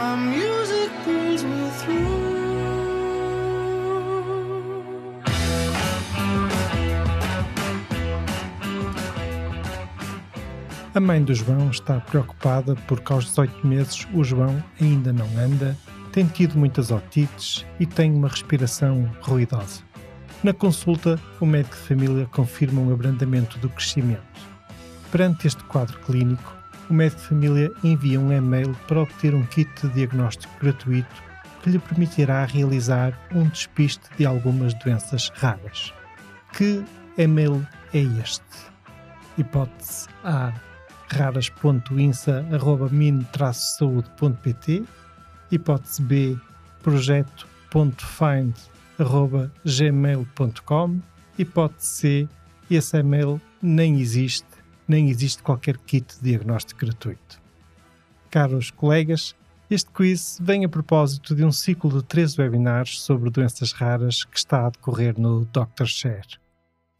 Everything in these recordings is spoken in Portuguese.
My music pulls me through. A mãe do João está preocupada porque aos 18 meses o João ainda não anda, tem tido muitas otites e tem uma respiração ruidosa. Na consulta, o médico de família confirma um abrandamento do crescimento. Perante este quadro clínico, o médico de família envia um e-mail para obter um kit de diagnóstico gratuito que lhe permitirá realizar um despiste de algumas doenças raras. Que e-mail é este? Hipótese A raras.insa.min-saúde.pt Hipótese B projeto.find.gmail.com Hipótese C esse e-mail nem existe, nem existe qualquer kit de diagnóstico gratuito. Caros colegas, este quiz vem a propósito de um ciclo de três webinars sobre doenças raras que está a decorrer no Dr. Share.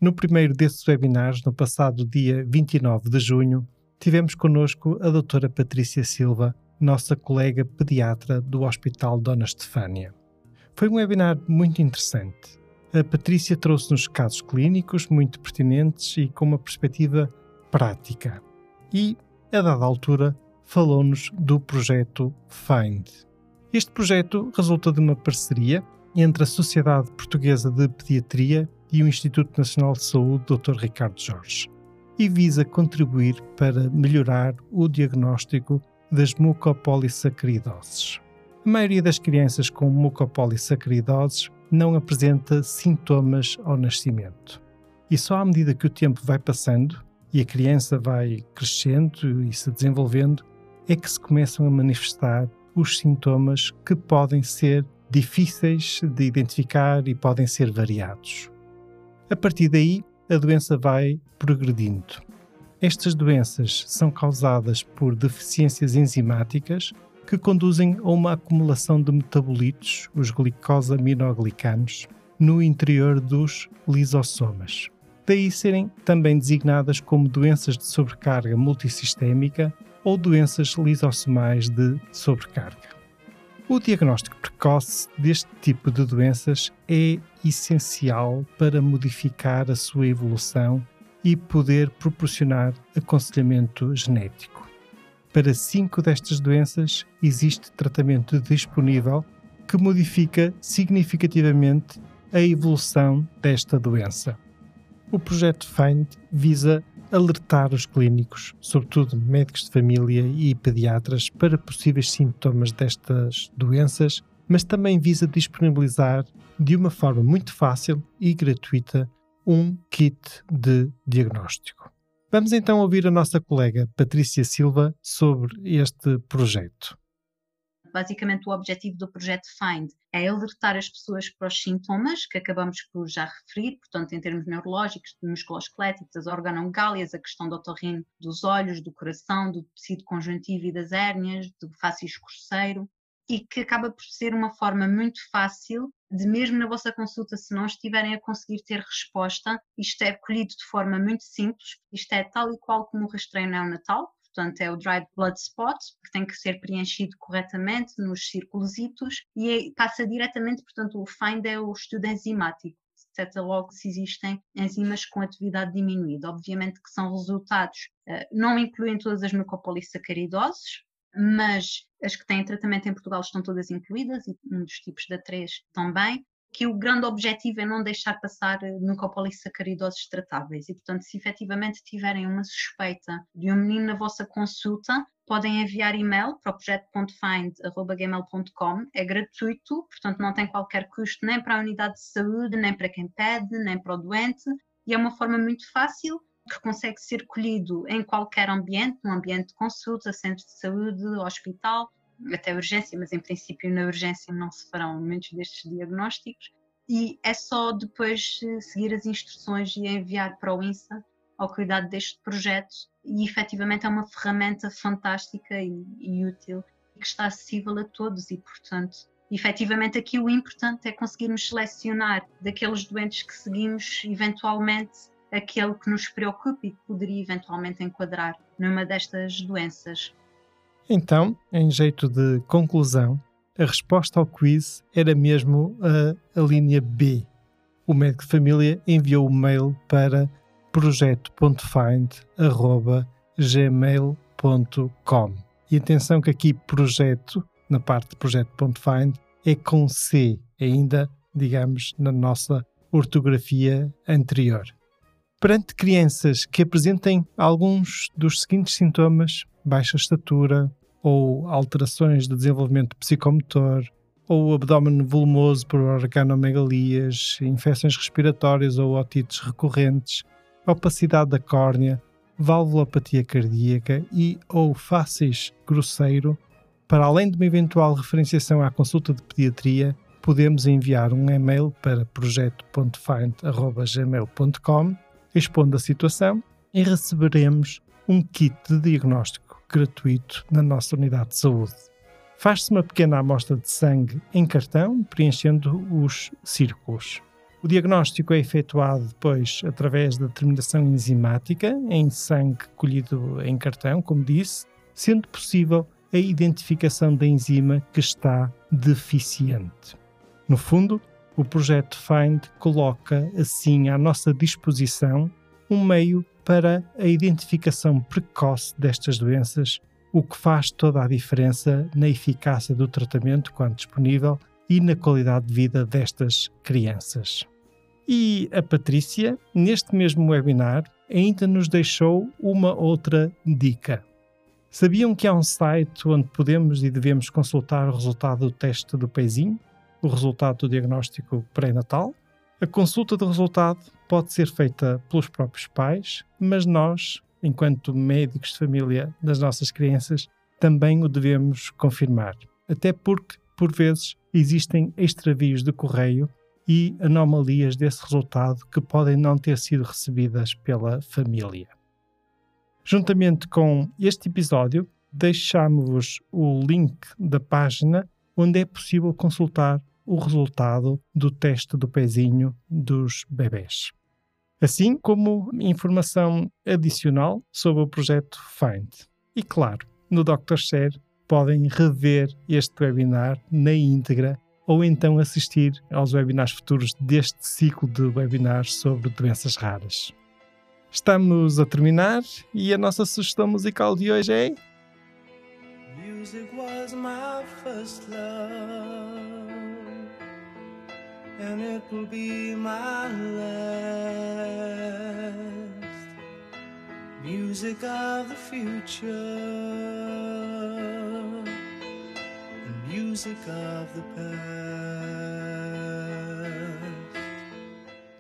No primeiro desses webinars, no passado dia 29 de junho, tivemos connosco a doutora Patrícia Silva, nossa colega pediatra do Hospital Dona Estefânia. Foi um webinar muito interessante. A Patrícia trouxe-nos casos clínicos muito pertinentes e com uma perspectiva prática. E, a dada altura, falou-nos do projeto FIND. Este projeto resulta de uma parceria entre a Sociedade Portuguesa de Pediatria e o Instituto Nacional de Saúde Dr. Ricardo Jorge e visa contribuir para melhorar o diagnóstico das mucopolissacaridoses. A maioria das crianças com mucopolissacaridoses não apresenta sintomas ao nascimento. E só à medida que o tempo vai passando e a criança vai crescendo e se desenvolvendo, é que se começam a manifestar os sintomas que podem ser difíceis de identificar e podem ser variados. A partir daí, a doença vai progredindo. Estas doenças são causadas por deficiências enzimáticas que conduzem a uma acumulação de metabolitos, os glicosaminoglicanos, no interior dos lisossomas. Daí serem também designadas como doenças de sobrecarga multissistémica ou doenças lisossomais de sobrecarga. O diagnóstico precoce deste tipo de doenças é essencial para modificar a sua evolução e poder proporcionar aconselhamento genético. Para cinco destas doenças existe tratamento disponível que modifica significativamente a evolução desta doença. O projeto FIND visa alertar os clínicos, sobretudo médicos de família e pediatras, para possíveis sintomas destas doenças, mas também visa disponibilizar de uma forma muito fácil e gratuita um kit de diagnóstico. Vamos então ouvir a nossa colega Patrícia Silva sobre este projeto. Basicamente, o objetivo do projeto FIND é alertar as pessoas para os sintomas que acabamos por já referir, portanto, em termos neurológicos, musculoesqueléticos, das organogálias, a questão do otorrino dos olhos, do coração, do tecido conjuntivo e das hérnias, do fácil grosseiro, e que acaba por ser uma forma muito fácil de, mesmo na vossa consulta, se não estiverem a conseguir ter resposta, isto é colhido de forma muito simples, isto é tal e qual como o rastreio neonatal, portanto é o dried blood spot, que tem que ser preenchido corretamente nos círculos e é, passa diretamente, portanto o find é o estudo enzimático, detecta logo se existem enzimas com atividade diminuída. Obviamente que são resultados, uh, não incluem todas as mucopolissacaridoses, mas as que têm tratamento em Portugal estão todas incluídas e um dos tipos da 3 também que o grande objetivo é não deixar passar eh, mucopolissacaridoses tratáveis. E, portanto, se efetivamente tiverem uma suspeita de um menino na vossa consulta, podem enviar e-mail para o projeto.find.gmail.com, é gratuito, portanto não tem qualquer custo nem para a unidade de saúde, nem para quem pede, nem para o doente, e é uma forma muito fácil que consegue ser colhido em qualquer ambiente, num ambiente de consulta, centro de saúde, hospital, até urgência, mas em princípio na urgência não se farão muitos destes diagnósticos. E é só depois eh, seguir as instruções e enviar para o INSA ao cuidado deste projeto. E efetivamente é uma ferramenta fantástica e, e útil que está acessível a todos e, portanto, efetivamente aqui o importante é conseguirmos selecionar daqueles doentes que seguimos eventualmente aquele que nos preocupa e que poderia eventualmente enquadrar numa destas doenças. Então, em jeito de conclusão, a resposta ao quiz era mesmo a, a linha B. O médico de família enviou o mail para projeto.find.gmail.com. E atenção que aqui projeto, na parte de projeto.find, é com C, ainda, digamos, na nossa ortografia anterior. Perante crianças que apresentem alguns dos seguintes sintomas, baixa estatura, ou alterações de desenvolvimento psicomotor, ou abdômen volumoso por organomegalias, infecções respiratórias ou otites recorrentes, opacidade da córnea, valvulopatia cardíaca e ou fáceis grosseiro, para além de uma eventual referenciação à consulta de pediatria, podemos enviar um e-mail para projeto.find.gmail.com expondo a situação e receberemos um kit de diagnóstico gratuito na nossa unidade de saúde. Faz-se uma pequena amostra de sangue em cartão, preenchendo os círculos. O diagnóstico é efetuado depois através da determinação enzimática em sangue colhido em cartão, como disse, sendo possível a identificação da enzima que está deficiente. No fundo, o projeto FIND coloca assim à nossa disposição um meio para a identificação precoce destas doenças, o que faz toda a diferença na eficácia do tratamento quando disponível e na qualidade de vida destas crianças. E a Patrícia, neste mesmo webinar, ainda nos deixou uma outra dica. Sabiam que há um site onde podemos e devemos consultar o resultado do teste do pezinho, o resultado do diagnóstico pré-natal? A consulta do resultado pode ser feita pelos próprios pais, mas nós, enquanto médicos de família das nossas crianças, também o devemos confirmar. Até porque, por vezes, existem extravios de correio e anomalias desse resultado que podem não ter sido recebidas pela família. Juntamente com este episódio, deixamos-vos o link da página onde é possível consultar o resultado do teste do pezinho dos bebés. Assim como informação adicional sobre o projeto FIND. E claro, no Dr. Share podem rever este webinar na íntegra ou então assistir aos webinars futuros deste ciclo de webinars sobre doenças raras. Estamos a terminar e a nossa sugestão musical de hoje é. Music was my first love. And it will be my last. Music of the future, and music of the past.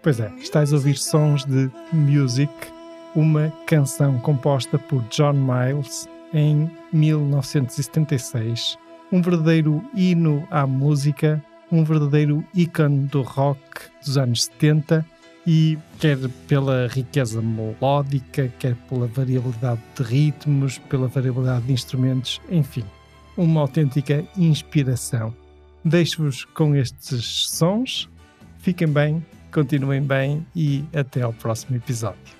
Pois é, estás a ouvir sons de Music, uma canção composta por John Miles em 1976, um verdadeiro hino à música um verdadeiro ícone do rock dos anos 70 e quer pela riqueza melódica, quer pela variabilidade de ritmos, pela variabilidade de instrumentos, enfim, uma autêntica inspiração. Deixo-vos com estes sons, fiquem bem, continuem bem e até ao próximo episódio.